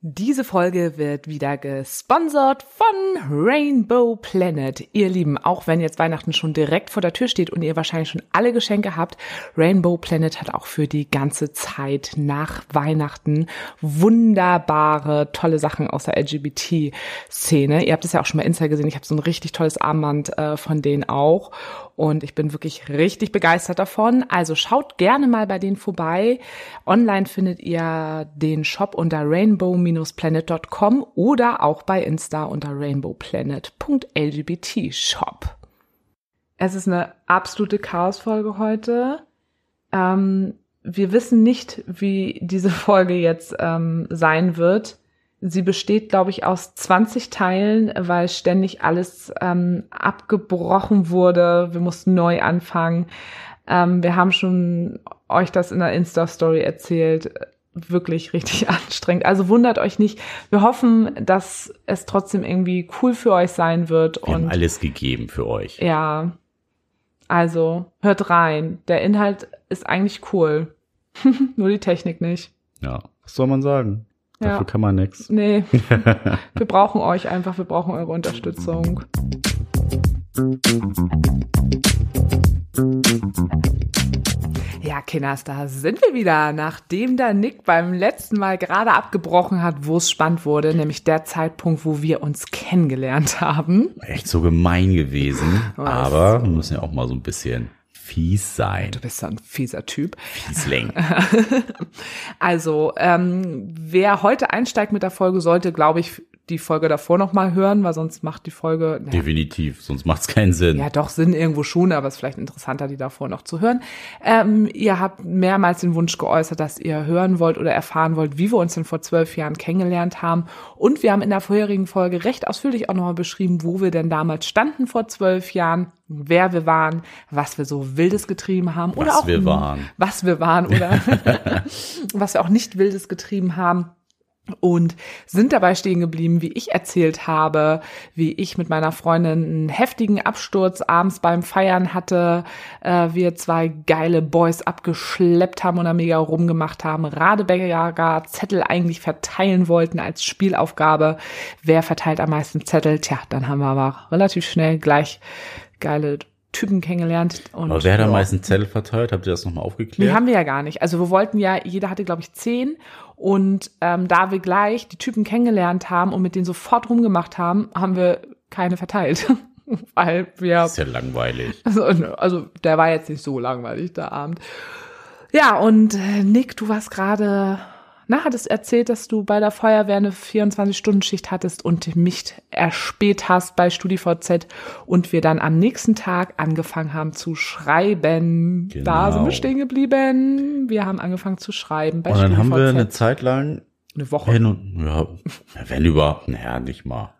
Diese Folge wird wieder gesponsert von Rainbow Planet. Ihr Lieben, auch wenn jetzt Weihnachten schon direkt vor der Tür steht und ihr wahrscheinlich schon alle Geschenke habt, Rainbow Planet hat auch für die ganze Zeit nach Weihnachten wunderbare, tolle Sachen aus der LGBT-Szene. Ihr habt es ja auch schon mal Insta gesehen. Ich habe so ein richtig tolles Armband äh, von denen auch. Und ich bin wirklich richtig begeistert davon. Also schaut gerne mal bei denen vorbei. Online findet ihr den Shop unter rainbow-planet.com oder auch bei Insta unter rainbowplanet.lgbtshop. Es ist eine absolute Chaosfolge heute. Ähm, wir wissen nicht, wie diese Folge jetzt ähm, sein wird. Sie besteht, glaube ich, aus 20 Teilen, weil ständig alles ähm, abgebrochen wurde. Wir mussten neu anfangen. Ähm, wir haben schon euch das in der Insta-Story erzählt. Wirklich richtig anstrengend. Also wundert euch nicht. Wir hoffen, dass es trotzdem irgendwie cool für euch sein wird. Wir und haben alles gegeben für euch. ja, also hört rein. Der Inhalt ist eigentlich cool. Nur die Technik nicht. Ja, was soll man sagen? Ja. Dafür kann man nix. Nee, wir brauchen euch einfach, wir brauchen eure Unterstützung. Ja, Kinders, da sind wir wieder, nachdem der Nick beim letzten Mal gerade abgebrochen hat, wo es spannend wurde, nämlich der Zeitpunkt, wo wir uns kennengelernt haben. Echt so gemein gewesen. Aber wir müssen ja auch mal so ein bisschen fies sein. Du bist so ein fieser Typ. Fiesling. Also, ähm, wer heute einsteigt mit der Folge, sollte, glaube ich, die Folge davor noch mal hören, weil sonst macht die Folge naja, Definitiv, sonst macht's keinen Sinn. ja doch Sinn irgendwo schon, aber es ist vielleicht interessanter, die davor noch zu hören. Ähm, ihr habt mehrmals den Wunsch geäußert, dass ihr hören wollt oder erfahren wollt, wie wir uns denn vor zwölf Jahren kennengelernt haben. Und wir haben in der vorherigen Folge recht ausführlich auch nochmal beschrieben, wo wir denn damals standen vor zwölf Jahren, wer wir waren, was wir so Wildes getrieben haben oder Was auch wir waren. was wir waren oder was wir auch nicht Wildes getrieben haben und sind dabei stehen geblieben, wie ich erzählt habe, wie ich mit meiner Freundin einen heftigen Absturz abends beim Feiern hatte, äh, wir zwei geile Boys abgeschleppt haben und da mega rumgemacht haben, Radeberger Zettel eigentlich verteilen wollten als Spielaufgabe. Wer verteilt am meisten Zettel? Tja, dann haben wir aber relativ schnell gleich geile Typen kennengelernt. Und, Aber wer hat am meisten Zettel verteilt? Habt ihr das nochmal Nee, aufgeklärt? haben wir ja gar nicht. Also wir wollten ja, jeder hatte, glaube ich, zehn. Und ähm, da wir gleich die Typen kennengelernt haben und mit denen sofort rumgemacht haben, haben wir keine verteilt. Weil wir, das ist ja langweilig. also, also der war jetzt nicht so langweilig, der Abend. Ja, und äh, Nick, du warst gerade, na, hattest erzählt, dass du bei der Feuerwehr eine 24-Stunden-Schicht hattest und mich erspäht hast bei StudiVZ und wir dann am nächsten Tag angefangen haben zu schreiben. Da Genau. sind wir stehen geblieben. Wir haben angefangen zu schreiben bei Und dann haben wir StudiVZ. eine Zeit lang eine Woche. hin und, ja, wenn überhaupt, naja, nicht mal.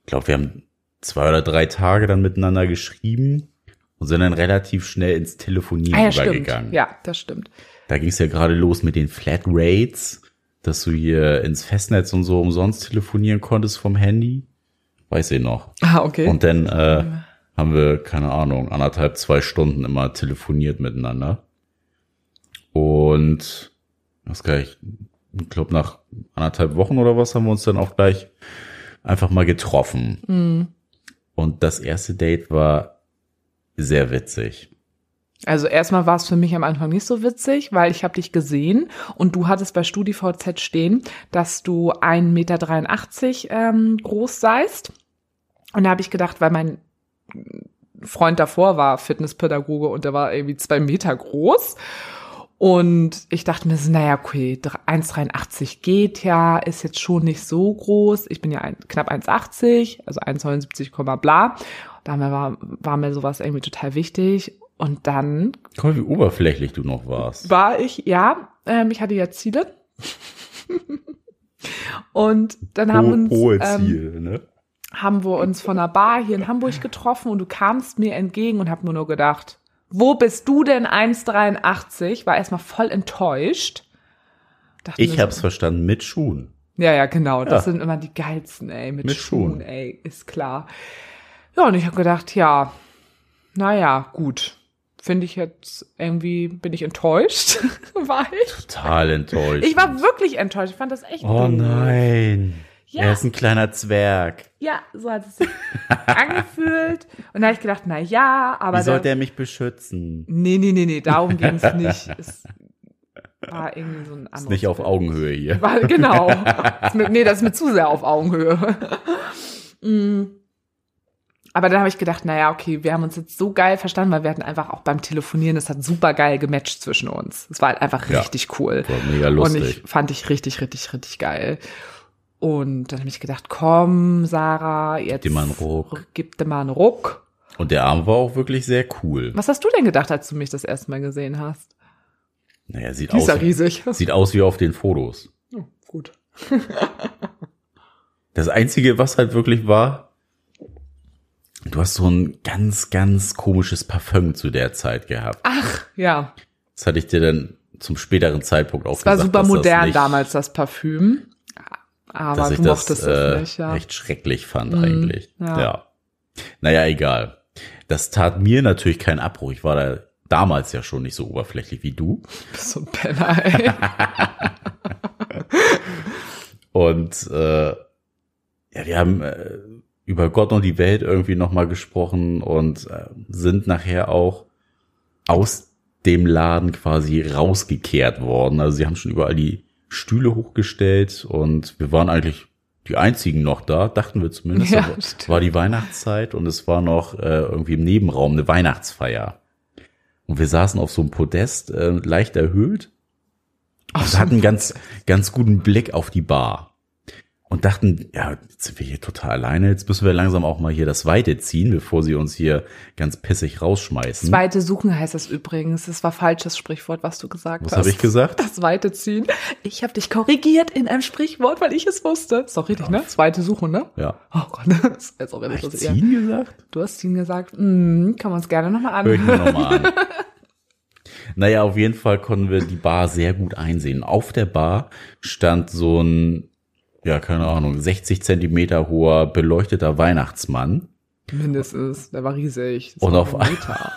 Ich glaube, wir haben zwei oder drei Tage dann miteinander geschrieben und sind dann relativ schnell ins Telefonieren Ah, ja, stimmt. übergegangen. Ja, das stimmt. Da ging es ja gerade los mit den Flatrates, dass du hier ins Festnetz und so umsonst telefonieren konntest vom Handy. Weiß ich noch. Ah, okay. Und dann äh, haben wir, keine Ahnung, anderthalb, zwei Stunden immer telefoniert miteinander. Und das gleich, ich glaube, nach anderthalb Wochen oder was haben wir uns dann auch gleich einfach mal getroffen. Mhm. Und das erste Date war sehr witzig. Also erstmal war es für mich am Anfang nicht so witzig, weil ich habe dich gesehen und du hattest bei StudiVZ stehen, dass du 1,83 Meter ähm, groß seist. Und da habe ich gedacht, weil mein Freund davor war Fitnesspädagoge und der war irgendwie zwei Meter groß. Und ich dachte mir naja, okay, 1,83 geht ja, ist jetzt schon nicht so groß. Ich bin ja ein, knapp 1,80, also 1,79, Komma bla. Da war, war mir sowas irgendwie total wichtig. Und dann Guck mal, wie oberflächlich du noch warst. war ich, ja, ähm, ich hatte ja Ziele. und dann haben uns, hohe ähm, Ziel, ne? haben wir uns von einer Bar hier in Hamburg getroffen und du kamst mir entgegen und hab nur nur gedacht, wo bist du denn 1,83? War erstmal voll enttäuscht. Dachte Ich mir hab's so, verstanden mit Schuhen. Ja, ja, genau. Das Ja. sind immer die geilsten, ey, mit, Mit Schuhen, Schuhen. ey, ist klar. Ja, und ich habe gedacht, ja, naja, gut. Finde ich jetzt irgendwie, bin ich enttäuscht, weil Total enttäuscht. ich war wirklich enttäuscht. Ich fand das echt oh doof. nein. Ja. Er ist ein kleiner Zwerg. Ja, so hat es sich angefühlt. Und da habe ich gedacht, na ja, aber Wie sollte er mich beschützen? nee, nee, nee, nee, darum ging es nicht. Es war irgendwie so ein anderes. Ist nicht auf Augenhöhe hier. War, genau. Nee, das ist mir zu sehr auf Augenhöhe. Mm. Aber dann habe ich gedacht, naja, okay, wir haben uns jetzt so geil verstanden, weil wir hatten einfach auch beim Telefonieren, es hat super geil gematcht zwischen uns. Es war halt einfach Ja. richtig cool. War mega Und lustig. ich fand ich richtig, richtig, richtig geil. Und dann habe ich gedacht, komm, Sarah, jetzt dir mal einen Ruck. gib dir mal einen Ruck. Und der Arm war auch wirklich sehr cool. Was hast du denn gedacht, als du mich das erste Mal gesehen hast? Naja, sieht Die ist aus, ja riesig. sieht aus wie auf den Fotos. Oh, gut. Das Einzige, was halt wirklich war, du hast so ein ganz, ganz komisches Parfüm zu der Zeit gehabt. Ach, ja. Das hatte ich dir dann zum späteren Zeitpunkt auch Es war gesagt, super dass das modern nicht, damals, das Parfüm. Aber dass ich du das mochtest äh, es nicht, ja. recht schrecklich fand Mhm, eigentlich. ja. Ja. Naja, egal. Das tat mir natürlich keinen Abbruch. Ich war da damals ja schon nicht so oberflächlich wie du. bist so ein Penner, ey. Und äh, ja, wir haben äh, über Gott und die Welt irgendwie nochmal gesprochen und äh, sind nachher auch aus dem Laden quasi rausgekehrt worden. Also sie haben schon überall die Stühle hochgestellt und wir waren eigentlich die einzigen noch da, dachten wir zumindest. Ja, war die Weihnachtszeit und es war noch äh, irgendwie im Nebenraum eine Weihnachtsfeier. Und wir saßen auf so einem Podest, äh, leicht erhöht Ach wir hatten ganz, ganz guten Blick auf die Bar und dachten, ja, jetzt sind wir hier total alleine, jetzt müssen wir langsam auch mal hier das Weite ziehen, bevor sie uns hier ganz pissig rausschmeißen. Zweite suchen heißt das übrigens. Das war falsches Sprichwort, was du gesagt Was hast. habe ich gesagt? Das Weite ziehen. Ich habe dich korrigiert in einem Sprichwort, weil ich es wusste. Ist doch richtig, ne? Zweite suchen, ne? Ja. Oh Gott, das ist jetzt auch was ich, ja. ziehen gesagt? Du hast ziehen gesagt. Mm, kann man uns gerne nochmal Hör ich anhören. mir nochmal an. Naja, auf jeden Fall konnten wir die Bar sehr gut einsehen. Auf der Bar stand so ein, ja, keine Ahnung, 60 Zentimeter hoher beleuchteter Weihnachtsmann. Mindestens. Der war riesig. Und auf ein Meter.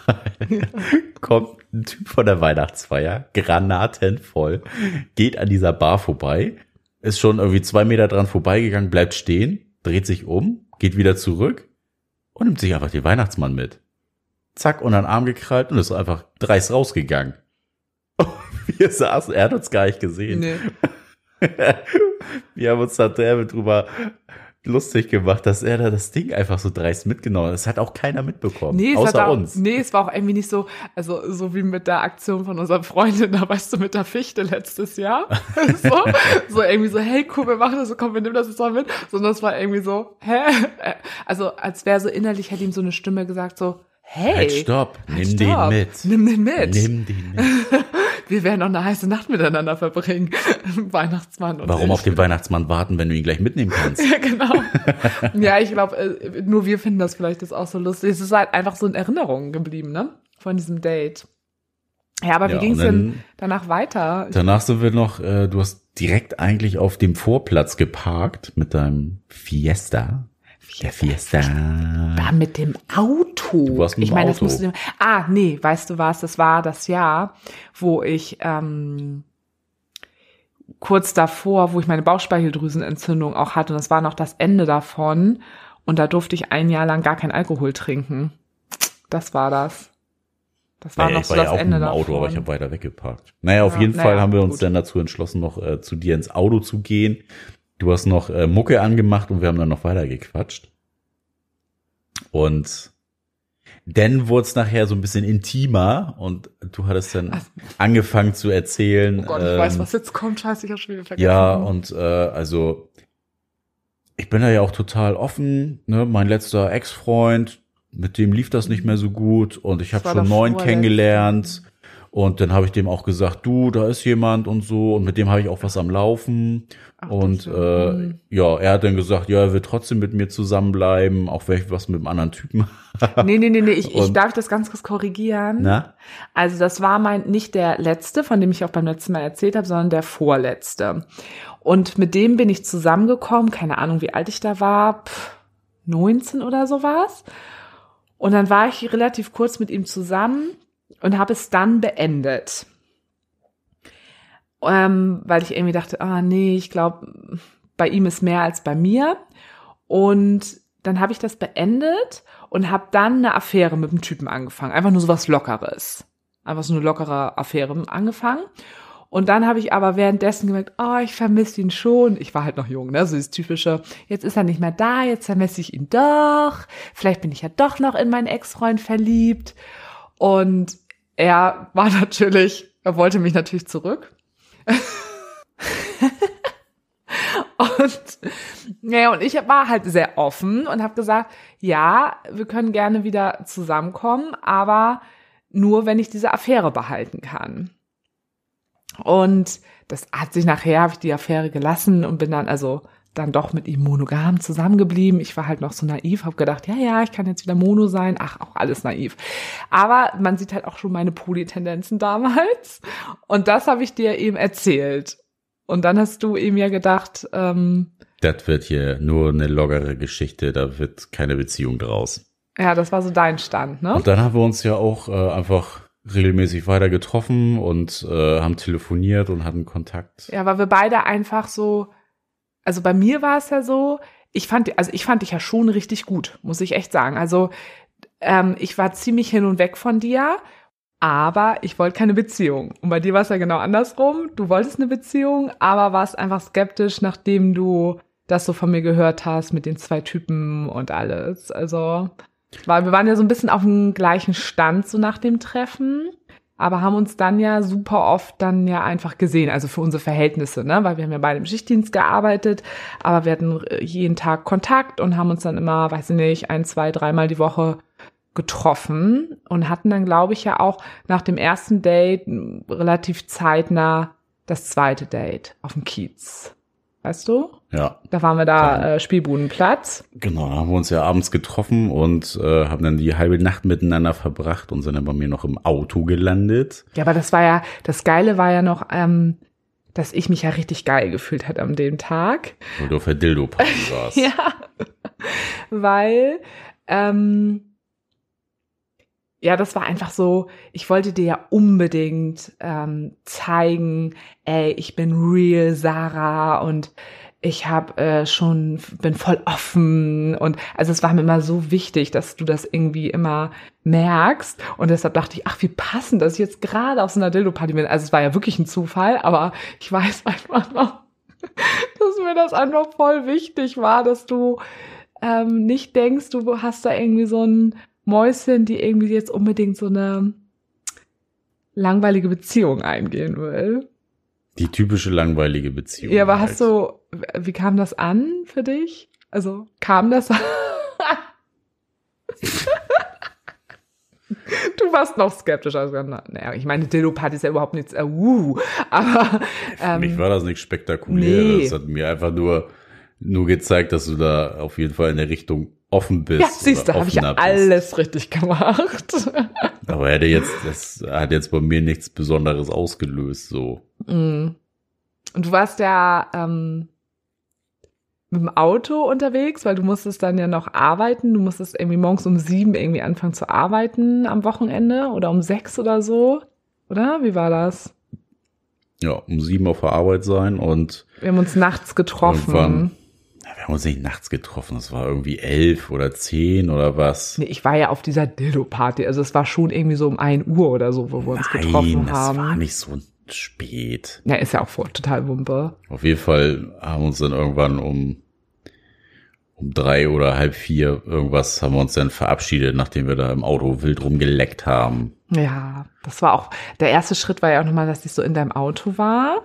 kommt ein Typ von der Weihnachtsfeier, granatenvoll, geht an dieser Bar vorbei, ist schon irgendwie zwei Meter dran vorbeigegangen, bleibt stehen, dreht sich um, geht wieder zurück und nimmt sich einfach den Weihnachtsmann mit. Zack, unter den Arm gekrallt und ist einfach dreist rausgegangen. Wir saßen, er hat uns gar nicht gesehen. Nee. Wir haben uns da drüber lustig gemacht, dass er da das Ding einfach so dreist mitgenommen hat. Das hat auch keiner mitbekommen, Nee, es, außer auch, uns. nee, es war auch irgendwie nicht so, also so wie mit der Aktion von unserer Freundin, da weißt du, mit der Fichte letztes Jahr. so, so irgendwie so, hey, cool, wir machen das, so, komm, wir nehmen das jetzt mal mit. Sondern es war irgendwie so, hä? Äh, Also als wäre so innerlich, hätte ihm so eine Stimme gesagt, so, hey. Halt, stopp, halt, nimm stopp, den mit. Nimm den mit. Nimm den mit. Wir werden noch eine heiße Nacht miteinander verbringen. Weihnachtsmann und Warum ich. auf den Weihnachtsmann warten, wenn du ihn gleich mitnehmen kannst? Ja, genau. ja, ich glaube, äh, nur wir finden das vielleicht jetzt auch so lustig. Es ist halt einfach so in Erinnerung geblieben, ne? Von diesem Date. Ja, aber wie Ja, ging's denn danach weiter? Danach sind wir noch, äh, du hast direkt eigentlich auf dem Vorplatz geparkt mit deinem Fiesta. Der Fiesta. Da mit dem Auto. Du warst mit ich dem meine, das Auto. musst du. Ah, nee, weißt du was? Das war das Jahr, wo ich ähm, kurz davor, wo ich meine Bauchspeicheldrüsenentzündung auch hatte. Und das war noch das Ende davon. Und da durfte ich ein Jahr lang gar kein Alkohol trinken. Das war das. Das war Naja, noch ich so war ja das auch Ende dem Auto, davon. aber ich habe weiter weggeparkt. Naja, auf Ja, jeden naja, Fall haben wir uns gut. dann dazu entschlossen, noch äh, zu dir ins Auto zu gehen. Du hast noch äh, Mucke angemacht und wir haben dann noch weiter gequatscht. Und dann wurde es nachher so ein bisschen intimer und du hattest dann Also- angefangen zu erzählen. Oh Gott, ich weiß, ähm, was jetzt kommt. Scheiße, ich hab schon wieder vergessen. Ja, und äh, also ich bin da ja auch total offen. Ne? Mein letzter Ex-Freund, mit dem lief das nicht mehr so gut und ich habe schon neuen vorletzte. kennengelernt. Und dann habe ich dem auch gesagt, du, da ist jemand und so. Und mit dem habe ich auch was am Laufen. Ach, und äh, Hm. ja, er hat dann gesagt, ja, er will trotzdem mit mir zusammenbleiben, auch wenn ich was mit einem anderen Typen. Nee, nee, nee, nee, ich, ich Und- darf das ganz kurz korrigieren. Na? Also das war mein nicht der letzte, von dem ich auch beim letzten Mal erzählt habe, sondern der vorletzte. Und mit dem bin ich zusammengekommen, keine Ahnung, wie alt ich da war, pff, 19 oder so war's. Und dann war ich relativ kurz mit ihm zusammen und habe es dann beendet. Ähm, weil ich irgendwie dachte, ah nee, ich glaube, bei ihm ist mehr als bei mir. Und dann habe ich das beendet und habe dann eine Affäre mit dem Typen angefangen. Einfach nur so was Lockeres. Einfach so eine lockere Affäre angefangen. Und dann habe ich aber währenddessen gemerkt, oh, ich vermisse ihn schon. Ich war halt noch jung, ne? So das typische, jetzt ist er nicht mehr da, jetzt vermisse ich ihn doch. Vielleicht bin ich ja doch noch in meinen Ex-Freund verliebt. Und er war natürlich, er wollte mich natürlich zurück. und ja, und ich war halt sehr offen und habe gesagt, ja, wir können gerne wieder zusammenkommen, aber nur wenn ich diese Affäre behalten kann. Und das hat sich nachher, habe ich die Affäre gelassen und bin dann also dann doch mit ihm monogam zusammengeblieben. Ich war halt noch so naiv, habe gedacht, ja, ja, ich kann jetzt wieder Mono sein. Ach, auch alles naiv. Aber man sieht halt auch schon meine Polytendenzen damals. Und das habe ich dir eben erzählt. Und dann hast du ihm ja gedacht, ähm, das wird hier nur eine lockere Geschichte, da wird keine Beziehung draus. Ja, das war so dein Stand, ne? Und dann haben wir uns ja auch äh, einfach regelmäßig weiter getroffen und äh, haben telefoniert und hatten Kontakt. Ja, weil wir beide einfach so, also bei mir war es ja so, ich fand, also ich fand dich ja schon richtig gut, muss ich echt sagen. Also ähm, ich war ziemlich hin und weg von dir, aber ich wollte keine Beziehung. Und bei dir war es ja genau andersrum. Du wolltest eine Beziehung, aber warst einfach skeptisch, nachdem du das so von mir gehört hast mit den zwei Typen und alles. Also weil wir waren ja so ein bisschen auf dem gleichen Stand so nach dem Treffen, aber haben uns dann ja super oft dann ja einfach gesehen, also für unsere Verhältnisse, ne? Weil wir haben ja beide im Schichtdienst gearbeitet, aber wir hatten jeden Tag Kontakt und haben uns dann immer, weiß ich nicht, ein, zwei, dreimal die Woche getroffen und hatten dann, glaube ich, ja auch nach dem ersten Date relativ zeitnah das zweite Date auf dem Kiez weißt du? Ja. Da waren wir da äh, Spielbudenplatz. Genau, da haben wir uns ja abends getroffen und äh, haben dann die halbe Nacht miteinander verbracht und sind dann bei mir noch im Auto gelandet. Ja, aber das war ja, das Geile war ja noch, ähm, dass ich mich ja richtig geil gefühlt hat an dem Tag. Weil du auf der Dildo-Party warst. ja, weil ähm, ja, das war einfach so, ich wollte dir ja unbedingt ähm, zeigen, ey, ich bin real Sarah und ich habe äh, schon bin voll offen und also es war mir immer so wichtig, dass du das irgendwie immer merkst und deshalb dachte ich, ach wie passend, dass ich jetzt gerade auf so einer Dildo Party bin. Also es war ja wirklich ein Zufall, aber ich weiß einfach noch, dass mir das einfach voll wichtig war, dass du ähm, nicht denkst, du hast da irgendwie so ein Mäuschen, die irgendwie jetzt unbedingt so eine langweilige Beziehung eingehen will. Die typische langweilige Beziehung. Ja, aber halt. hast du, wie kam das an für dich? Also, kam das an? Du warst noch skeptisch. Also, naja, ich meine, Dildo-Party ist ja überhaupt nichts, äh, uh, aber. Ähm, Für mich war das nichts spektakuläres. Nee. Das hat mir einfach nur, nur gezeigt, dass du da auf jeden Fall in der Richtung offen bist. Ja, siehst du, habe ich ja alles richtig gemacht. Aber hätte jetzt, das hat jetzt bei mir nichts Besonderes ausgelöst, so. Mm. Und du warst ja ähm, mit dem Auto unterwegs, weil du musstest dann ja noch arbeiten. Du musstest irgendwie morgens um sieben irgendwie anfangen zu arbeiten am Wochenende oder um sechs oder so. Oder? Wie war das? Ja, um sieben auf der Arbeit sein und. Wir haben uns nachts getroffen wir haben uns nicht nachts getroffen, es war irgendwie elf oder zehn oder was. Nee, ich war ja auf dieser Dildo-Party, also es war schon irgendwie so um ein Uhr oder so, wo wir uns Nein, getroffen haben. das war nicht so spät. Ja, ist ja auch voll, total Wumpe. Auf jeden Fall haben wir uns dann irgendwann um, um drei oder halb vier irgendwas haben wir uns dann verabschiedet, nachdem wir da im Auto wild rumgeleckt haben. Ja, das war auch, der erste Schritt war ja auch nochmal, dass ich so in deinem Auto war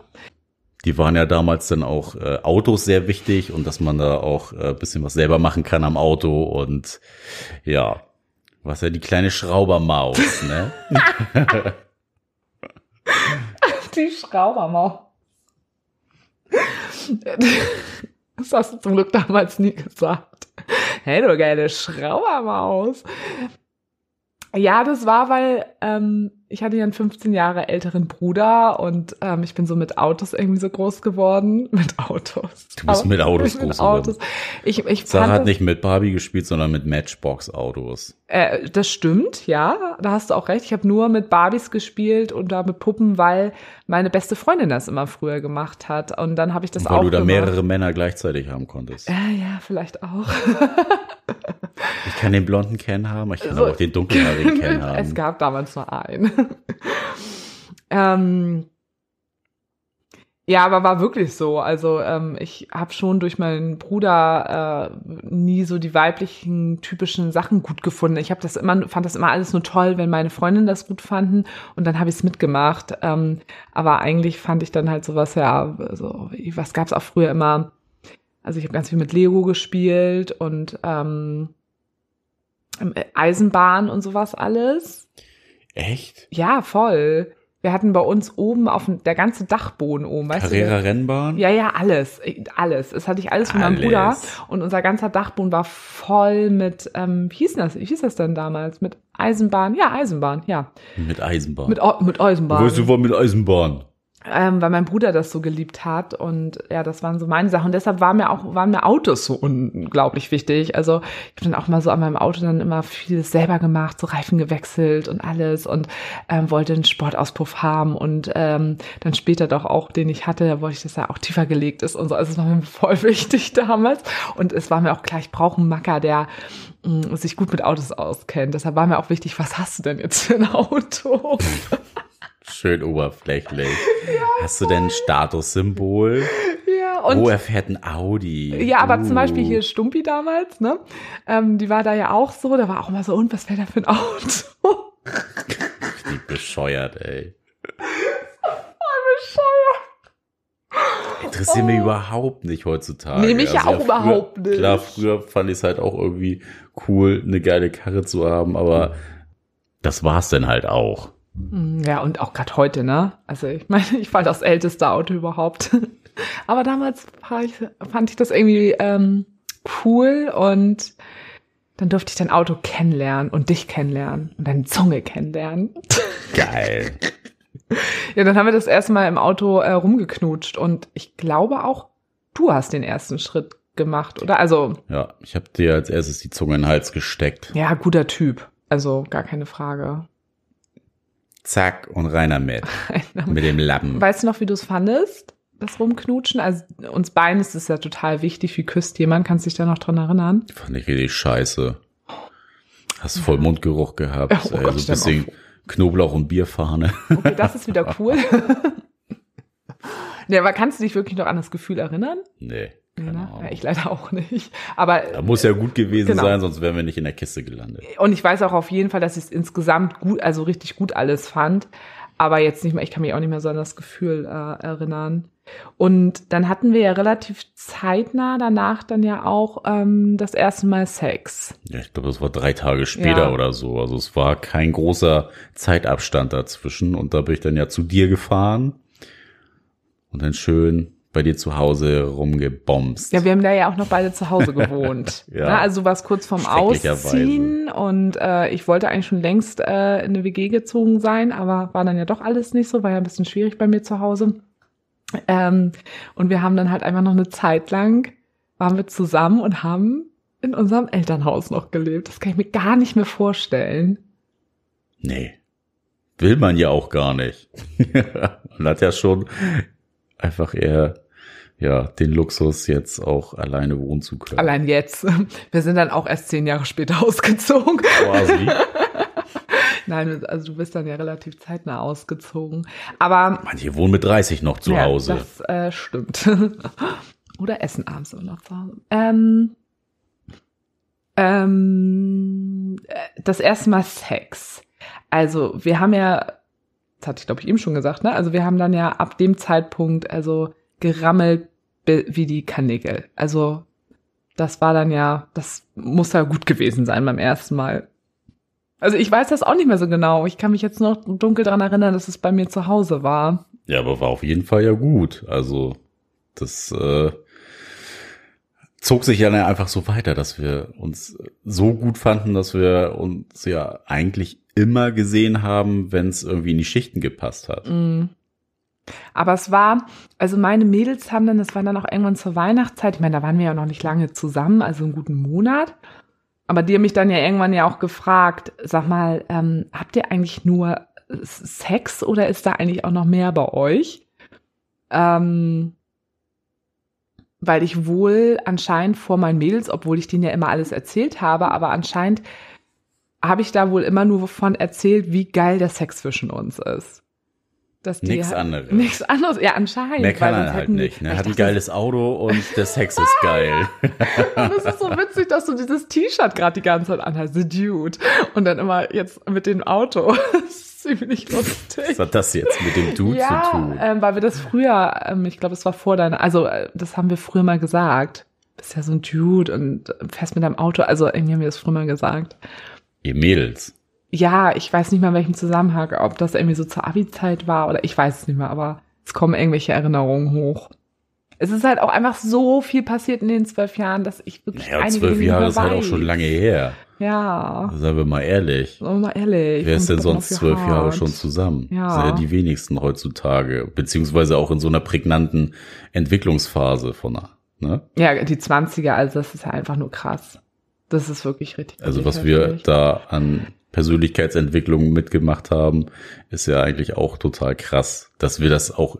die waren ja damals dann auch äh, Autos sehr wichtig und dass man da auch äh, bisschen was selber machen kann am Auto und ja, was ja die kleine Schraubermaus, ne? die Schraubermaus. Das hast du zum Glück damals nie gesagt. Hey, du geile Schraubermaus. Ja, das war, weil ähm, ich hatte ja einen 15 Jahre älteren Bruder und ähm, ich bin so mit Autos irgendwie so groß geworden. Mit Autos. Du bist mit Autos groß geworden. Ich, ich Sarah hat das, nicht mit Barbie gespielt, sondern mit Matchbox-Autos. äh, das stimmt, ja, da hast du auch recht. Ich habe nur mit Barbies gespielt und da mit Puppen, weil meine beste Freundin das immer früher gemacht hat. Und dann habe ich das Weil auch du da gemacht. mehrere Männer gleichzeitig haben konntest. Ja, ja, vielleicht auch. Ich kann den blonden Ken haben, ich kann So. aber auch den dunkelhaarigen Ken es haben. gab damals nur einen. ähm, ja, aber war wirklich so. Also ähm, ich habe schon durch meinen Bruder äh, nie so die weiblichen typischen Sachen gut gefunden. Ich habe das immer, fand das immer alles nur toll, wenn meine Freundinnen das gut fanden und dann habe ich es mitgemacht. Ähm, aber eigentlich fand ich dann halt sowas ja, so was gab's auch früher immer. Also ich habe ganz viel mit Lego gespielt und ähm, Eisenbahn und sowas alles. Echt? Ja, voll. Wir hatten bei uns oben auf dem, der ganze Dachboden oben, weißt Carrera du? Rennbahn? Ja, ja, alles. Alles. Das hatte ich alles von meinem. Bruder. Und unser ganzer Dachboden war voll mit, ähm, wie hieß das? Wie hieß das denn damals? Mit Eisenbahn? Ja, Eisenbahn, ja. Mit Eisenbahn. Mit, mit Eisenbahn. Weißt du, war mit Eisenbahn? Ähm, weil mein Bruder das so geliebt hat und ja, das waren so meine Sachen. Und deshalb war mir auch, waren mir Autos so unglaublich wichtig. Also ich habe dann auch mal so an meinem Auto dann immer vieles selber gemacht, so Reifen gewechselt und alles und ähm, wollte einen Sportauspuff haben und ähm, dann später doch auch, den ich hatte, da wollte ich, dass er auch tiefer gelegt ist und so. Also es war mir voll wichtig damals und es war mir auch klar, ich brauche einen Macker, der mh, sich gut mit Autos auskennt. Deshalb war mir auch wichtig, was hast du denn jetzt für ein Auto? Schön oberflächlich. Hast du denn ein Statussymbol? ja, und oh, er fährt ein Audi. Ja, aber Uh. zum Beispiel hier Stumpi damals, ne? Ähm, die war da ja auch so, da war auch immer so, und was wäre da für ein Auto? Wie bescheuert, ey. Interessiert mich überhaupt nicht heutzutage. Also Nee, mich ja auch früher, überhaupt nicht. Klar, früher fand ich es halt auch irgendwie cool, eine geile Karre zu haben, aber das war's dann halt auch. Hm, Ja, und auch gerade heute, ne? Also ich meine, ich war das älteste Auto überhaupt. Aber damals ich, fand ich das irgendwie ähm, cool und dann durfte ich dein Auto kennenlernen und dich kennenlernen und deine Zunge kennenlernen. Geil. Ja, dann haben wir das erste Mal im Auto äh, rumgeknutscht und ich glaube auch, du hast den ersten Schritt gemacht, oder? Also, Ja, ich habe dir als erstes die Zunge in den Hals gesteckt. ja, guter Typ. Also, gar keine Frage. Zack und reiner mit. Mit dem Lappen. Weißt du noch, wie du es fandest? Das Rumknutschen? Also, uns beiden ist es ja total wichtig. Wie küsst jemand? Kannst du dich da noch dran erinnern? Fand ich richtig scheiße. Hast voll Mundgeruch gehabt. Oh ey, Gott, ein bisschen Knoblauch und Bierfahne. Okay, das ist wieder cool. nee, aber kannst du dich wirklich noch an das Gefühl erinnern? nee, keine Ne? Ja, ich leider auch nicht. Aber Da muss ja gut gewesen Genau. sein, sonst wären wir nicht in der Kiste gelandet. Und ich weiß auch auf jeden Fall, dass ich es insgesamt gut, also richtig gut alles fand. Aber jetzt nicht mehr, ich kann mich auch nicht mehr so an das Gefühl äh, erinnern. Und dann hatten wir ja relativ zeitnah danach dann ja auch ähm, das erste Mal Sex. Ja, ich glaube, das war drei Tage später Ja. oder so. Also es war kein großer Zeitabstand dazwischen. Und da bin ich dann ja zu dir gefahren und dann schön bei dir zu Hause rumgebomst. Ja, wir haben da ja auch noch beide zu Hause gewohnt. Ja. Also du warst kurz vorm. Ausziehen und äh, ich wollte eigentlich schon längst äh, in eine WG gezogen sein, aber war dann ja doch alles nicht so, war ja ein bisschen schwierig bei mir zu Hause. Ähm, und wir haben dann halt einfach noch eine Zeit lang, waren wir zusammen und haben in unserem Elternhaus noch gelebt. Das kann ich mir gar nicht mehr vorstellen. Nee. Will man ja auch gar nicht. man hat ja schon einfach eher ja, den Luxus, jetzt auch alleine wohnen zu können. Allein jetzt. Wir sind dann auch erst zehn Jahre später ausgezogen. Quasi. Nein, also du bist dann ja relativ zeitnah ausgezogen. Aber Manche wohnen mit 30 noch zu ja, Hause. Das äh, stimmt. Oder essen abends immer noch zu Hause. Ähm, ähm, äh, das erste Mal Sex. Also wir haben ja, das hatte ich glaube ich eben schon gesagt, ne? Also wir haben dann ja ab dem Zeitpunkt also gerammelt wie die Kanickel. Also das war dann ja, das muss ja gut gewesen sein beim ersten Mal. Also ich weiß das auch nicht mehr so genau. Ich kann mich jetzt noch dunkel dran erinnern, dass es bei mir zu Hause war. Ja, aber war auf jeden Fall ja gut. Also, das, äh, zog sich ja einfach so weiter, dass wir uns so gut fanden, dass wir uns ja eigentlich immer gesehen haben, wenn es irgendwie in die Schichten gepasst hat. Mm. Aber es war, also meine Mädels haben dann, das war dann auch irgendwann zur Weihnachtszeit, ich meine, da waren wir ja noch nicht lange zusammen, also einen guten Monat. Aber die haben mich dann ja irgendwann ja auch gefragt, sag mal, ähm, habt ihr eigentlich nur Sex oder ist da eigentlich auch noch mehr bei euch? Ähm, weil ich wohl anscheinend vor meinen Mädels, obwohl ich denen ja immer alles erzählt habe, aber anscheinend habe ich da wohl immer nur von erzählt, wie geil der Sex zwischen uns ist. Dass die nichts halt, anderes. Nichts anderes, ja, anscheinend. Mehr kann er halt nicht. Ne? Er hat ein geiles Auto und der Sex ist geil. und es ist so witzig, dass du dieses T-Shirt gerade die ganze Zeit anhast, The Dude. Und dann immer jetzt mit dem Auto. ziemlich lustig. Was hat das jetzt mit dem Dude ja, zu tun? Ähm, weil wir das früher, ähm, ich glaube, es war vor deiner, also äh, das haben wir früher mal gesagt. Du bist ja so ein Dude und fährst mit deinem Auto. Also irgendwie haben wir das früher mal gesagt. Ihr Mädels. Ja, ich weiß nicht mal in welchem Zusammenhang, ob das irgendwie so zur Abi-Zeit war oder ich weiß es nicht mehr, aber es kommen irgendwelche Erinnerungen hoch. Es ist halt auch einfach so viel passiert in den zwölf Jahren, dass ich wirklich Ja, zwölf Jahre ist halt auch schon lange her. Ja. Sagen wir mal ehrlich. Sagen wir mal ehrlich. Wer ist denn sonst zwölf. Jahre schon zusammen? Ja. Das sind ja die wenigsten heutzutage. Beziehungsweise auch in so einer prägnanten Entwicklungsphase von, ne? Ja, die Zwanziger, also das ist ja einfach nur krass. Das ist wirklich richtig. Also was wir da an Persönlichkeitsentwicklung mitgemacht haben, ist ja eigentlich auch total krass, dass wir das auch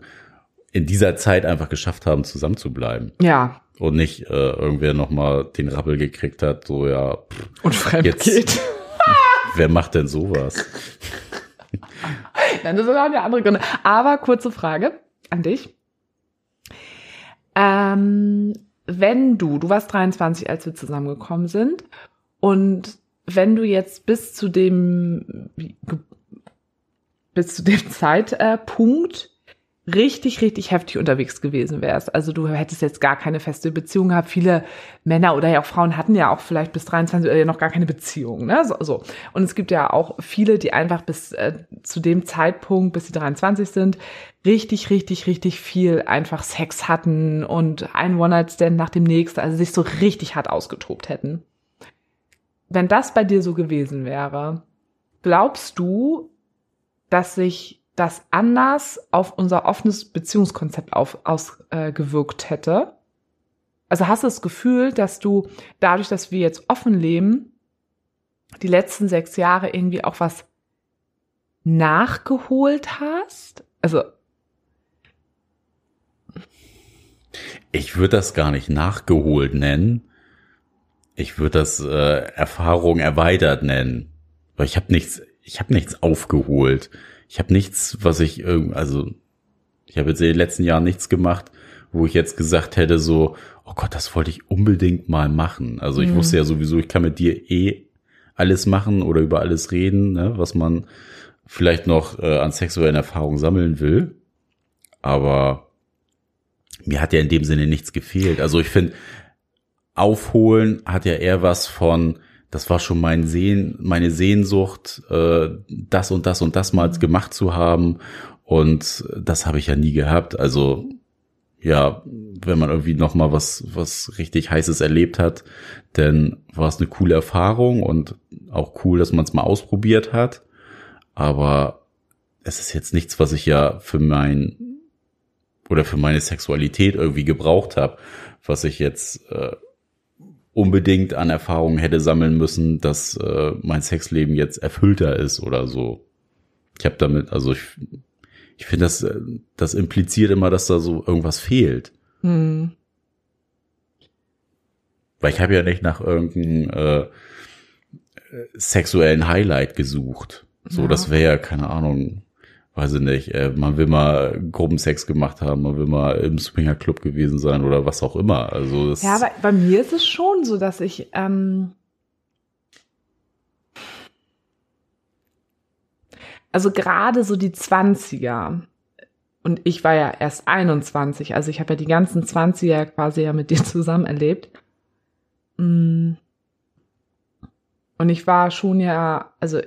in dieser Zeit einfach geschafft haben, zusammen zu bleiben. Ja. Und nicht äh, irgendwer nochmal den Rappel gekriegt hat, so ja. Pff, und fremd jetzt, geht. wer macht denn sowas? Nein, das sind auch eine andere Gründe. Aber kurze Frage an dich. Ähm, wenn du, du warst 23, als wir zusammengekommen sind, und wenn du jetzt bis zu dem, bis zu dem Zeitpunkt richtig, richtig heftig unterwegs gewesen wärst. Also du hättest jetzt gar keine feste Beziehung gehabt. Viele Männer oder ja auch Frauen hatten ja auch vielleicht bis 23 oder ja noch gar keine Beziehung. Ne? So, so. Und es gibt ja auch viele, die einfach bis äh, zu dem Zeitpunkt, bis sie 23 sind, richtig, richtig, richtig viel einfach Sex hatten und ein One-Night-Stand nach dem nächsten, also sich so richtig hart ausgetobt hätten. Wenn das bei dir so gewesen wäre, glaubst du, dass sich das anders auf unser offenes Beziehungskonzept auf, ausgewirkt äh, hätte? Also hast du das Gefühl, dass du dadurch, dass wir jetzt offen leben, die letzten sechs Jahre irgendwie auch was nachgeholt hast? Also ich würde das gar nicht nachgeholt nennen. Ich würde das äh, Erfahrung erweitert nennen, weil ich habe nichts, ich habe nichts aufgeholt ich habe nichts, was ich also ich habe jetzt in den letzten Jahren nichts gemacht, wo ich jetzt gesagt hätte so, oh Gott, das wollte ich unbedingt mal machen. Also ich mhm. wusste ja sowieso, ich kann mit dir eh alles machen oder über alles reden, ne, was man vielleicht noch äh, an sexuellen Erfahrungen sammeln will. Aber mir hat ja in dem Sinne nichts gefehlt. Also ich finde, aufholen hat ja eher was von, das war schon mein Sehen, meine Sehnsucht, äh, das und das und das mal gemacht zu haben. Und das habe ich ja nie gehabt. Also ja, wenn man irgendwie noch mal was was richtig heißes erlebt hat, dann war es eine coole Erfahrung und auch cool, dass man es mal ausprobiert hat. Aber es ist jetzt nichts, was ich ja für mein oder für meine Sexualität irgendwie gebraucht habe, was ich jetzt äh, unbedingt an Erfahrungen hätte sammeln müssen, dass äh, mein Sexleben jetzt erfüllter ist oder so. Ich habe damit, also ich, ich finde, das, äh, das impliziert immer, dass da so irgendwas fehlt. Hm. Weil ich habe ja nicht nach irgendeinem äh, sexuellen Highlight gesucht. So, ja. das wäre ja, keine Ahnung, weiß ich nicht, äh, man will mal Gruppensex gemacht haben, man will mal im Swingerclub gewesen sein oder was auch immer. Also das ja, aber bei mir ist es schon so, dass ich ähm, also gerade so die 20er und ich war ja erst 21, also ich habe ja die ganzen 20er quasi ja mit dir zusammen erlebt. Mm. Und ich war schon ja, also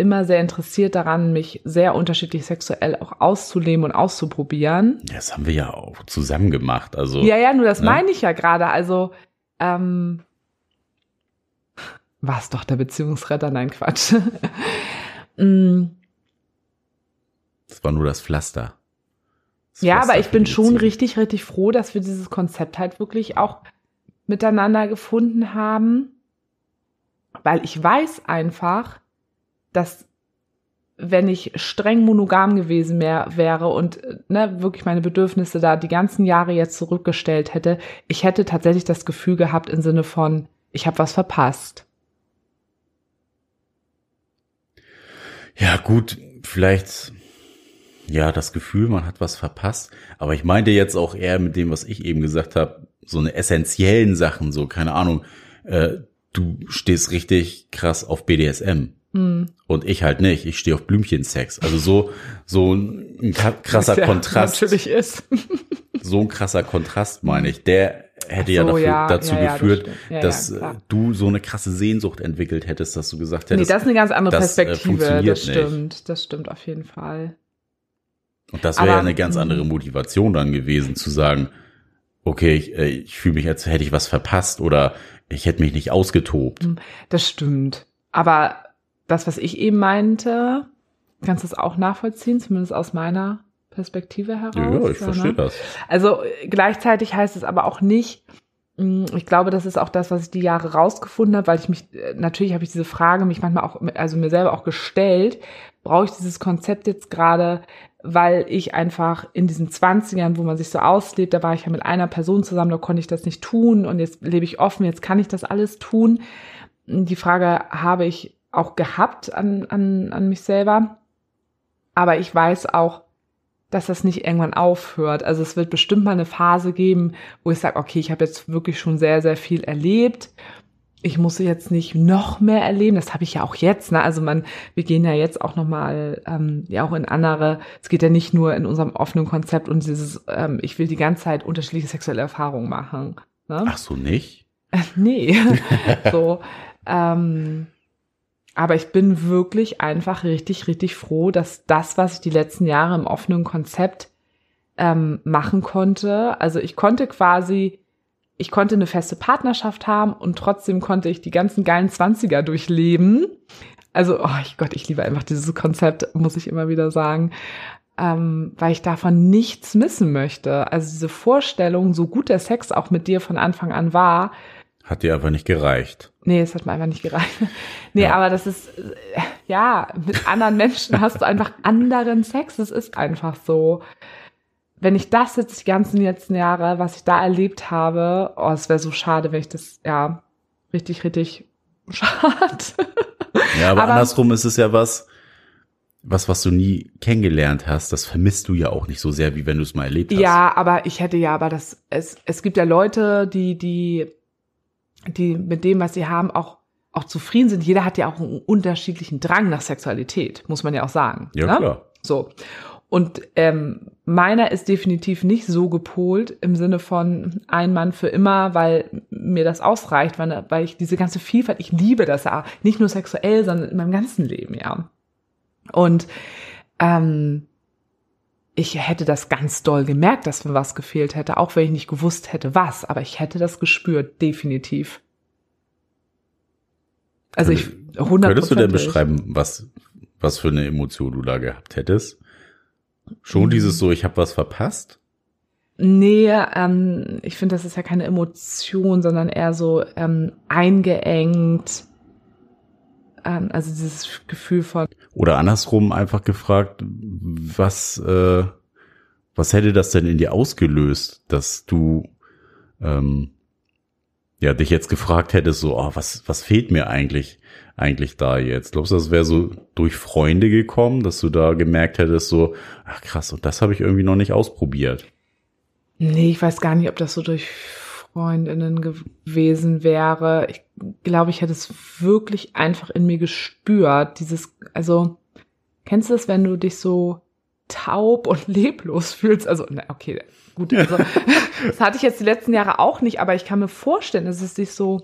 immer sehr interessiert daran, mich sehr unterschiedlich sexuell auch auszuleben und auszuprobieren. Das haben wir ja auch zusammen gemacht. Also ja, ja, nur das ne? meine ich ja gerade. Also ähm, war es doch der Beziehungsretter? Nein, Quatsch. mm, Das war nur das Pflaster. Das ja, Pflaster aber ich bin schon richtig, richtig froh, dass wir dieses Konzept halt wirklich auch miteinander gefunden haben, weil ich weiß einfach, dass wenn ich streng monogam gewesen mehr, wäre und äh, ne, wirklich meine Bedürfnisse da die ganzen Jahre jetzt zurückgestellt hätte, ich hätte tatsächlich das Gefühl gehabt im Sinne von, ich habe was verpasst. Ja, gut, vielleicht, ja, das Gefühl, man hat was verpasst. Aber ich meinte jetzt auch eher mit dem, was ich eben gesagt habe, so eine essentiellen Sachen, so, keine Ahnung, äh, du stehst richtig krass auf BDSM. Hm. Und ich halt nicht. Ich stehe auf Blümchensex. Also so, so ein krasser ja Kontrast. Natürlich ist. So ein krasser Kontrast, meine ich. Der hätte ja so, dafür, ja, dazu ja, ja, das geführt. Ja, ja, dass äh, du so eine krasse Sehnsucht entwickelt hättest, dass du gesagt Nee, hättest. das ist eine ganz andere das, äh, Perspektive. funktioniert das nicht. stimmt. Das stimmt auf jeden Fall. Und das wäre ja eine ganz andere Motivation dann gewesen, zu sagen, okay, ich, äh, ich fühle mich, als hätte ich was verpasst oder ich hätte mich nicht ausgetobt. Das stimmt. Aber das, was ich eben meinte, kannst du es auch nachvollziehen, zumindest aus meiner Perspektive heraus. Ja, ich verstehe ne? das. Also äh, gleichzeitig heißt es aber auch nicht, mh, ich glaube, das ist auch das, was ich die Jahre rausgefunden habe, weil ich mich, äh, natürlich habe ich diese Frage mich manchmal auch, also mir selber auch gestellt, brauche ich dieses Konzept jetzt gerade, weil ich einfach in diesen 20ern, wo man sich so auslebt, da war ich ja mit einer Person zusammen, da konnte ich das nicht tun und jetzt lebe ich offen, jetzt kann ich das alles tun. Die Frage habe ich auch gehabt an, an, an mich selber. Aber ich weiß auch, dass das nicht irgendwann aufhört. Also es wird bestimmt mal eine Phase geben, wo ich sage, okay, ich habe jetzt wirklich schon sehr, sehr viel erlebt. Ich muss jetzt nicht noch mehr erleben. Das habe ich ja auch jetzt. Ne? Also man, wir gehen ja jetzt auch noch mal ähm, ja auch in andere. Es geht ja nicht nur in unserem offenen Konzept und dieses, ähm, ich will die ganze Zeit unterschiedliche sexuelle Erfahrungen machen. Ne? Ach so, nicht? Nee. so. Ähm, aber ich bin wirklich einfach richtig, richtig froh, dass das, was ich die letzten Jahre im offenen Konzept ähm, machen konnte, also ich konnte quasi, ich konnte eine feste Partnerschaft haben und trotzdem konnte ich die ganzen geilen Zwanziger durchleben. Also, oh Gott, ich liebe einfach dieses Konzept, muss ich immer wieder sagen, ähm, weil ich davon nichts missen möchte. Also diese Vorstellung, so gut der Sex auch mit dir von Anfang an war, Hat dir einfach nicht gereicht. Nee, es hat mir einfach nicht gereicht. Nee, Ja. aber das ist, äh, ja, mit anderen Menschen hast du einfach anderen Sex. Das ist einfach so. Wenn ich das jetzt die ganzen letzten Jahre, was ich da erlebt habe, oh, es wäre so schade, wenn ich das, ja, richtig, richtig schade. Ja, aber, Aber- andersrum ist es ja was, was, was du nie kennengelernt hast, das vermisst du ja auch nicht so sehr, wie wenn du es mal erlebt hast. Ja, aber ich hätte ja, aber das, es, es gibt ja Leute, die, die, die mit dem, was sie haben, auch, auch zufrieden sind. Jeder hat ja auch einen unterschiedlichen Drang nach Sexualität, muss man ja auch sagen. Ja, ne? klar. So. Und ähm, meiner ist definitiv nicht so gepolt im Sinne von ein Mann für immer, weil mir das ausreicht, weil, weil ich diese ganze Vielfalt, ich liebe das ja, nicht nur sexuell, sondern in meinem ganzen Leben, ja. Und ähm, ich hätte das ganz doll gemerkt, dass mir was gefehlt hätte, auch wenn ich nicht gewusst hätte, was, aber ich hätte das gespürt, definitiv. Also ich, 100 Könntest du denn beschreiben, was, was für eine Emotion du da gehabt hättest? Schon Mhm. dieses so, ich habe was verpasst? Nee, ähm, ich finde, das ist ja keine Emotion, sondern eher so ähm, eingeengt. Ähm, also dieses Gefühl von, Oder andersrum einfach gefragt, was, äh, was hätte das denn in dir ausgelöst, dass du ähm, ja dich jetzt gefragt hättest, so, oh, was, was fehlt mir eigentlich, eigentlich da jetzt? Glaubst du, das wäre so durch Freunde gekommen, dass du da gemerkt hättest, so, ach krass, und das habe ich irgendwie noch nicht ausprobiert. nee, ich weiß gar nicht, ob das so durch Freundinnen gewesen wäre. Ich glaube, ich hätte es wirklich einfach in mir gespürt. Dieses, also, kennst du es, wenn du dich so taub und leblos fühlst? Also, na, okay, gut, also, das hatte ich jetzt die letzten Jahre auch nicht, aber ich kann mir vorstellen, dass es sich so,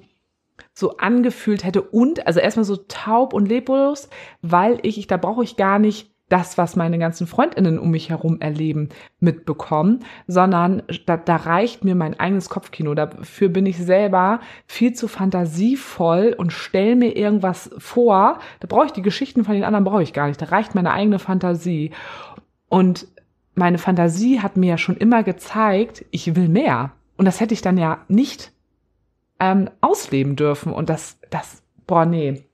so angefühlt hätte und, also erstmal so taub und leblos, weil ich, ich da brauche ich gar nicht das, was meine ganzen Freundinnen um mich herum erleben, mitbekommen, sondern da, da reicht mir mein eigenes Kopfkino. Dafür bin ich selber viel zu fantasievoll und stell mir irgendwas vor. Da brauche ich die Geschichten von den anderen brauche ich gar nicht. Da reicht meine eigene Fantasie. Und meine Fantasie hat mir ja schon immer gezeigt, ich will mehr. Und das hätte ich dann ja nicht ähm, ausleben dürfen. Und das, das, boah, nee.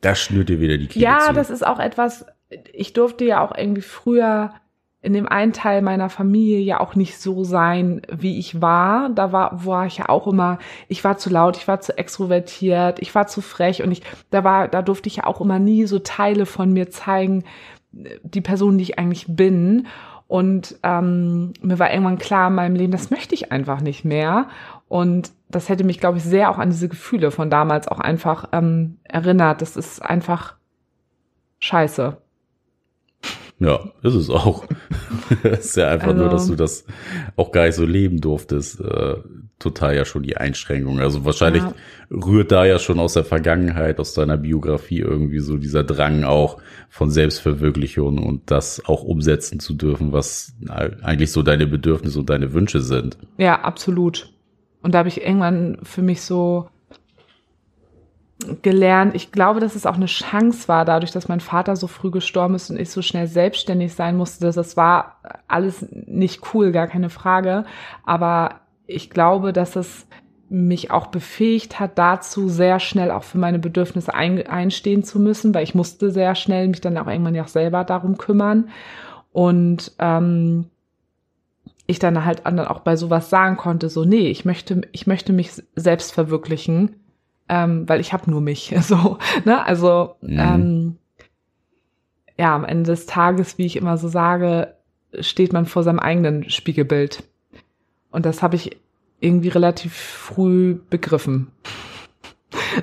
Das schnürt dir wieder die Kehle Ja, zu. das ist auch etwas, ich durfte ja auch irgendwie früher in dem einen Teil meiner Familie ja auch nicht so sein, wie ich war. Da war, war ich ja auch immer, ich war zu laut, ich war zu extrovertiert, ich war zu frech und ich, da war, da durfte ich ja auch immer nie so Teile von mir zeigen, die Person, die ich eigentlich bin. Und ähm, mir war irgendwann klar in meinem Leben, das möchte ich einfach nicht mehr. Und das hätte mich, glaube ich, sehr auch an diese Gefühle von damals auch einfach ähm, erinnert. Das ist einfach scheiße. Ja, ist es auch. Es ist ja einfach Also- nur, dass du das auch gar nicht so leben durftest. Äh, total ja schon die Einschränkung. Also wahrscheinlich Ja. rührt da ja schon aus der Vergangenheit, aus deiner Biografie irgendwie so dieser Drang auch von Selbstverwirklichung und das auch umsetzen zu dürfen, was eigentlich so deine Bedürfnisse und deine Wünsche sind. Ja, absolut. Und da habe ich irgendwann für mich so gelernt, ich glaube, dass es auch eine Chance war, dadurch, dass mein Vater so früh gestorben ist und ich so schnell selbstständig sein musste. dass Das war alles nicht cool, gar keine Frage. Aber ich glaube, dass es mich auch befähigt hat, dazu sehr schnell auch für meine Bedürfnisse ein, einstehen zu müssen, weil ich musste sehr schnell mich dann auch irgendwann ja auch selber darum kümmern. Und ähm, ich dann halt auch bei sowas sagen konnte, so, nee, ich möchte, ich möchte mich selbst verwirklichen, ähm, weil ich habe nur mich. So, ne? Also, Mhm. ähm, ja, am Ende des Tages, wie ich immer so sage, steht man vor seinem eigenen Spiegelbild. Und das habe ich irgendwie relativ früh begriffen.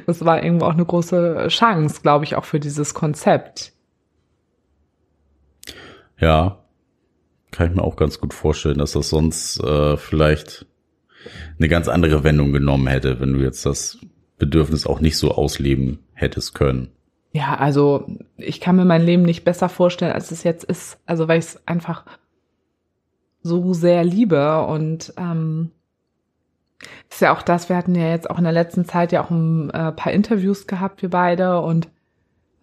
Das war irgendwo auch eine große Chance, glaube ich, auch für dieses Konzept. Ja, kann ich mir auch ganz gut vorstellen, dass das sonst äh, vielleicht eine ganz andere Wendung genommen hätte, wenn du jetzt das Bedürfnis auch nicht so ausleben hättest können. Ja, also ich kann mir mein Leben nicht besser vorstellen, als es jetzt ist. Also weil ich es einfach so sehr liebe und ähm, ist ja auch das, wir hatten ja jetzt auch in der letzten Zeit ja auch ein äh, paar Interviews gehabt, wir beide, und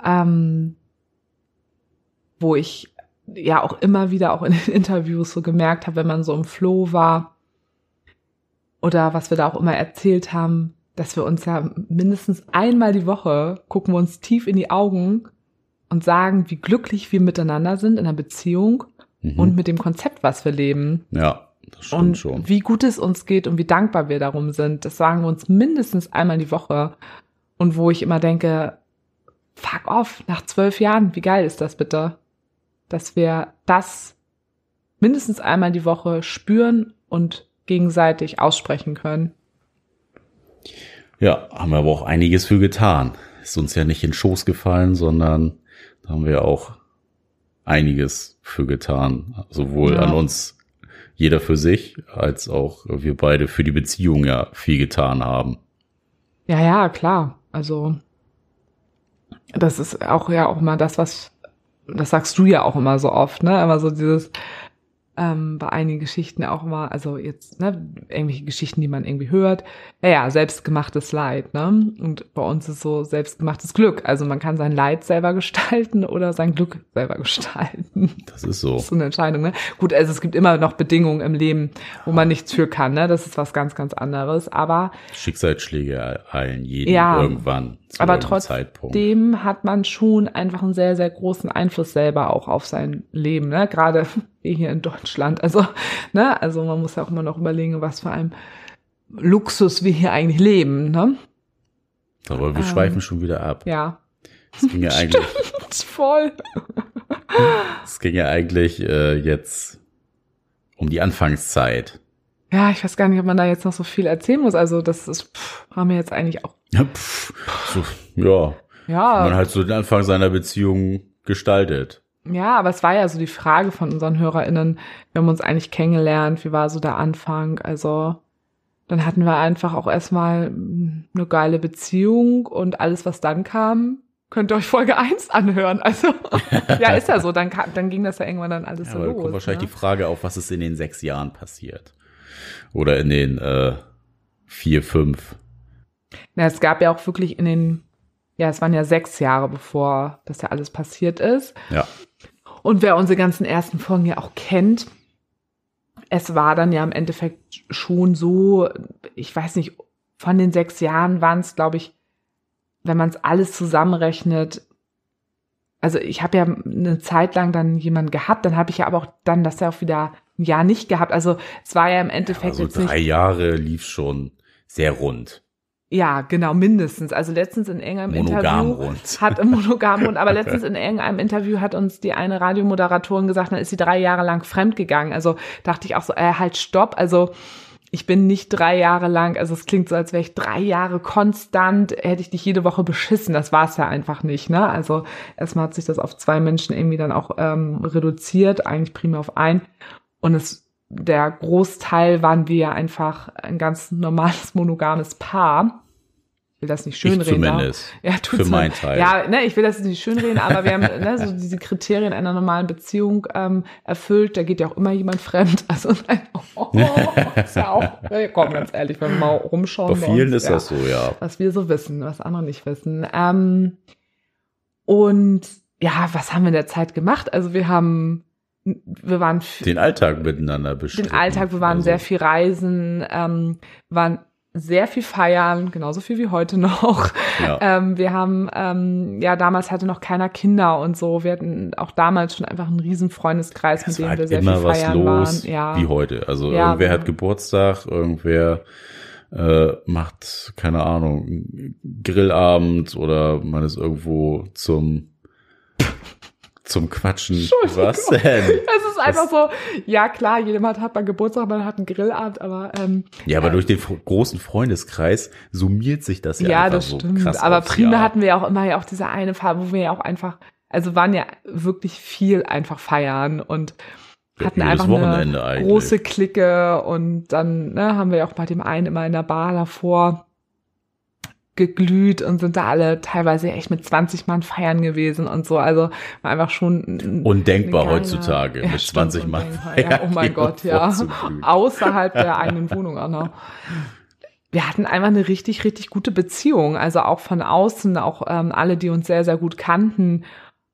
ähm, wo ich ja auch immer wieder auch in den Interviews so gemerkt habe, wenn man so im Flow war oder was wir da auch immer erzählt haben, dass wir uns ja mindestens einmal die Woche gucken wir uns tief in die Augen und sagen, wie glücklich wir miteinander sind in einer Beziehung Mhm. und mit dem Konzept, was wir leben. ja, das stimmt Und schon. wie gut es uns geht und wie dankbar wir darum sind. Das sagen wir uns mindestens einmal die Woche. Und wo ich immer denke, fuck off, nach zwölf Jahren, wie geil ist das bitte? Dass wir das mindestens einmal die Woche spüren und gegenseitig aussprechen können. Ja, haben wir aber auch einiges für getan. Ist uns ja nicht in Schoß gefallen, sondern da haben wir auch einiges für getan. Sowohl Ja. an uns, jeder für sich, als auch wir beide für die Beziehung ja viel getan haben. Ja, ja, klar. Also das ist auch ja auch immer das, was das sagst du ja auch immer so oft, ne? Immer so dieses ähm, bei einigen Geschichten auch immer, also jetzt, ne, irgendwelche Geschichten, die man irgendwie hört, ja, ja, selbstgemachtes Leid, ne? Und bei uns ist so selbstgemachtes Glück. Also man kann sein Leid selber gestalten oder sein Glück selber gestalten. Das ist so. Das ist so eine Entscheidung, ne? Gut, also es gibt immer noch Bedingungen im Leben, wo man nichts für kann, ne? Das ist was ganz, ganz anderes. Aber Schicksalsschläge eilen jeden Ja, irgendwann. Zu aber irgendeinem Zeitpunkt. trotzdem hat man schon einfach einen sehr, sehr großen Einfluss selber auch auf sein Leben, ne? Gerade hier in Deutschland. Also, ne? Also man muss ja auch immer noch überlegen, was für ein Luxus wir hier eigentlich leben, ne? Aber wir ähm, schweifen schon wieder ab. Ja. Es ging ja eigentlich, Voll. es ging ja eigentlich äh, jetzt um die Anfangszeit. Ja, ich weiß gar nicht, ob man da jetzt noch so viel erzählen muss. Also, das ist, pff, haben wir jetzt eigentlich auch. Ja, pff, so, ja, Ja. man halt so den Anfang seiner Beziehung gestaltet. Ja, aber es war ja so die Frage von unseren HörerInnen, wir haben uns eigentlich kennengelernt, wie war so der Anfang? Also, dann hatten wir einfach auch erstmal eine geile Beziehung und alles, was dann kam, könnt ihr euch Folge 1 anhören. Also, ja, ist ja so. Dann, kam, dann ging das ja irgendwann dann alles Ja, so aber da los. kommt wahrscheinlich ne? die Frage auf, was ist in den sechs Jahren passiert. Oder in den äh, vier, fünf. Na, es gab ja auch wirklich in den, ja, es waren ja sechs Jahre, bevor das ja alles passiert ist. Ja. Und wer unsere ganzen ersten Folgen ja auch kennt, es war dann ja im Endeffekt schon so, ich weiß nicht, von den sechs Jahren waren es, glaube ich, wenn man es alles zusammenrechnet, also ich habe ja eine Zeit lang dann jemanden gehabt, dann habe ich ja aber auch dann das ja auch wieder ein Jahr nicht gehabt. Also es war ja im Endeffekt Also jetzt nicht. drei Jahre lief schon sehr rund. Ja, genau, mindestens. Also letztens in irgendeinem Monogam Interview rund. hat im monogam aber letztens in irgendeinem Interview hat uns die eine Radiomoderatorin gesagt, dann ist sie drei Jahre lang fremdgegangen. Also dachte ich auch so, äh, halt stopp. Also ich bin nicht drei Jahre lang, also es klingt so, als wäre ich drei Jahre konstant, hätte ich dich jede Woche beschissen. Das war es ja einfach nicht, ne? Also erstmal hat sich das auf zwei Menschen irgendwie dann auch ähm, reduziert, eigentlich primär auf ein. Und es der Großteil waren wir ja einfach ein ganz normales monogames Paar. Ich will das nicht Ich schönreden. aber- zumindest. Ja, tut's Für mir- meinen Teil. Ja, ne, ich will das nicht schönreden, aber wir haben ne, so diese Kriterien einer normalen Beziehung ähm, erfüllt. Da geht ja auch immer jemand fremd. Also nein, oh, ist ja auch, komm, ganz ehrlich, wenn wir mal rumschauen. Bei vielen uns, ist ja, das so, ja. Was wir so wissen, was andere nicht wissen. Ähm, und ja, was haben wir in der Zeit gemacht? Also wir haben, wir waren Den Alltag miteinander bestimmt. den Alltag, wir waren also, sehr viel reisen, ähm, waren sehr viel feiern, genauso viel wie heute noch. Ja. Ähm, wir haben, ähm, ja, damals hatte noch keiner Kinder und so. Wir hatten auch damals schon einfach einen riesen Freundeskreis, Es mit dem wir halt sehr immer viel was feiern los, waren. Ja. wie heute. Also Ja, irgendwer wir- hat Geburtstag, irgendwer äh, macht, keine Ahnung, Grillabend oder man ist irgendwo zum zum Quatschen. Was denn? Es ist einfach so, ja klar, jemand hat mal Geburtstag, man hat einen Grillabend, aber ähm, Ja, aber durch den großen Freundeskreis summiert sich das ja, ja, einfach das so stimmt. krass aber Jahr. hatten wir ja auch immer ja auch diese eine Phase, wo wir ja auch einfach, also waren ja wirklich viel einfach feiern und hatten einfach Wochenende eine eigentlich. große Clique und dann ne, haben wir ja auch bei dem einen immer in der Bar davor geglüht und sind da alle teilweise echt mit 20 Mann feiern gewesen und so. Also war einfach schon Undenkbar heutzutage Ja, mit stimmt, 20 Mann. Ja, oh mein Gott, ja. Außerhalb der eigenen Wohnung auch noch. Wir hatten einfach eine richtig, richtig gute Beziehung. Also auch von außen, auch ähm, alle, die uns sehr, sehr gut kannten,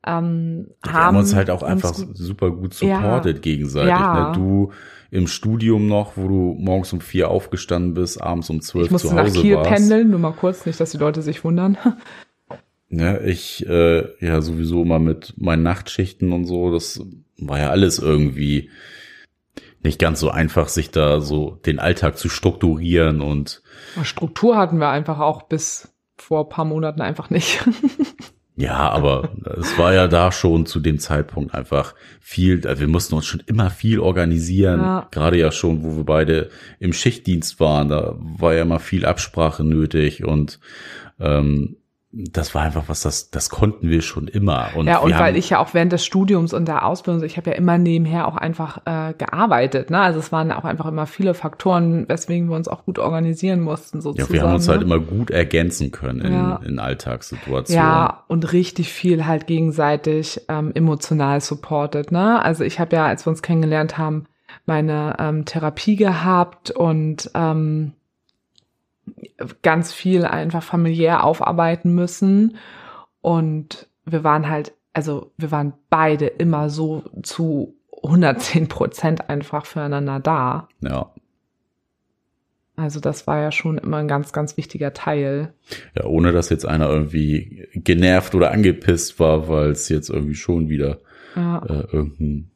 ähm, haben haben uns halt auch einfach super gut Ja. supportet gegenseitig. Ja. Ne? Du im Studium noch, wo du morgens um vier aufgestanden bist, abends um zwölf Ich musste zu nach Hause Kiel warst. pendeln, nur mal kurz, nicht, dass die Leute sich wundern. Ne? Ich äh, ja sowieso mal mit meinen Nachtschichten und so, das war ja alles irgendwie nicht ganz so einfach, sich da so den Alltag zu strukturieren und Struktur hatten wir einfach auch bis vor ein paar Monaten einfach nicht. Ja, aber es war ja da schon zu dem Zeitpunkt einfach viel, also wir mussten uns schon immer viel organisieren, Ja. gerade ja schon, wo wir beide im Schichtdienst waren, da war ja immer viel Absprache nötig und ähm, das war einfach was, das, das konnten wir schon immer. Und ja, und weil haben, ich ja auch während des Studiums und der Ausbildung, ich habe ja immer nebenher auch einfach äh, gearbeitet. Ne? Also es waren auch einfach immer viele Faktoren, weswegen wir uns auch gut organisieren mussten. ja, Sozusagen, wir haben uns halt ne? immer gut ergänzen können in, Ja. in Alltagssituationen. Ja, und richtig viel halt gegenseitig ähm, emotional supported. Ne? Also ich habe ja, als wir uns kennengelernt haben, meine ähm, Therapie gehabt und ähm, ganz viel einfach familiär aufarbeiten müssen. Und wir waren halt, also wir waren beide immer so zu 110 Prozent einfach füreinander da. ja. Also das war ja schon immer ein ganz, ganz wichtiger Teil. Ja, ohne dass jetzt einer irgendwie genervt oder angepisst war, weil es jetzt irgendwie schon wieder Ja. äh, irgendein,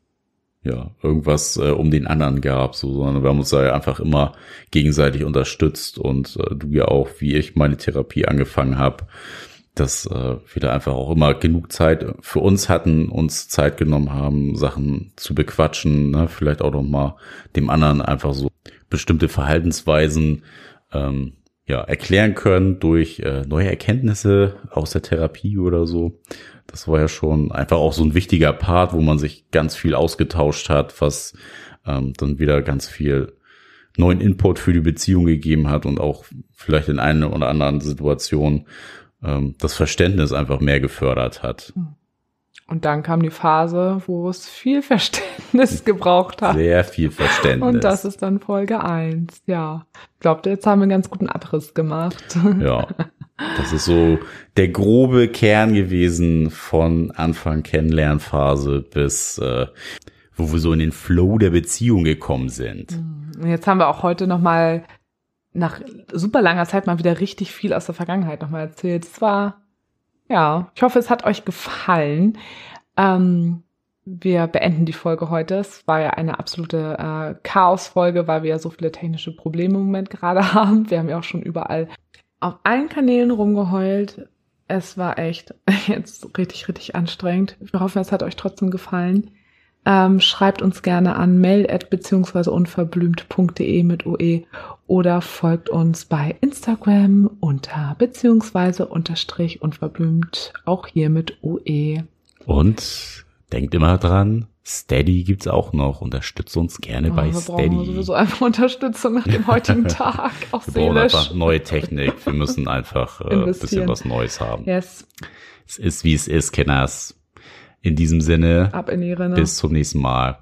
ja, irgendwas äh, um den anderen gab, so, sondern wir haben uns da ja einfach immer gegenseitig unterstützt und äh, du ja auch, wie ich meine Therapie angefangen habe, dass äh, wir da einfach auch immer genug Zeit für uns hatten, uns Zeit genommen haben, Sachen zu bequatschen, ne? vielleicht auch noch mal dem anderen einfach so bestimmte Verhaltensweisen ähm, ja, erklären können durch äh, neue Erkenntnisse aus der Therapie oder so. Das war ja schon einfach auch so ein wichtiger Part, wo man sich ganz viel ausgetauscht hat, was ähm, dann wieder ganz viel neuen Input für die Beziehung gegeben hat und auch vielleicht in einer oder anderen Situation ähm, das Verständnis einfach mehr gefördert hat. Und dann kam die Phase, wo es viel Verständnis gebraucht hat. Sehr viel Verständnis. Und das ist dann Folge eins. Ja. Ich glaube, jetzt haben wir einen ganz guten Abriss gemacht. Ja. Das ist so der grobe Kern gewesen von Anfang Kennenlernphase bis äh, wo wir so in den Flow der Beziehung gekommen sind. Und jetzt haben wir auch heute noch mal nach super langer Zeit mal wieder richtig viel aus der Vergangenheit noch mal erzählt. Es war ja, ich hoffe, es hat euch gefallen. Ähm, wir beenden die Folge heute. Es war ja eine absolute äh, Chaos-Folge, weil wir ja so viele technische Probleme im Moment gerade haben. Wir haben ja auch schon überall auf allen Kanälen rumgeheult. Es war echt jetzt richtig, richtig anstrengend. Wir hoffen, es hat euch trotzdem gefallen. Ähm, schreibt uns gerne an mail beziehungsweise unverblümt.de mit UE oder folgt uns bei Instagram unter beziehungsweise unterstrich unverblümt, auch hier mit UE. Und denkt immer dran, Steady gibt's auch noch. Unterstützt uns gerne Oh, bei wir brauchen Steady. sowieso einfach Unterstützung nach dem heutigen Tag, auch Wir brauchen einfach neue Technik. Wir müssen einfach äh, ein bisschen was Neues haben. Yes, Es ist, wie es ist, Kenners. In diesem Sinne, ab in die Rinne. bis zum nächsten Mal.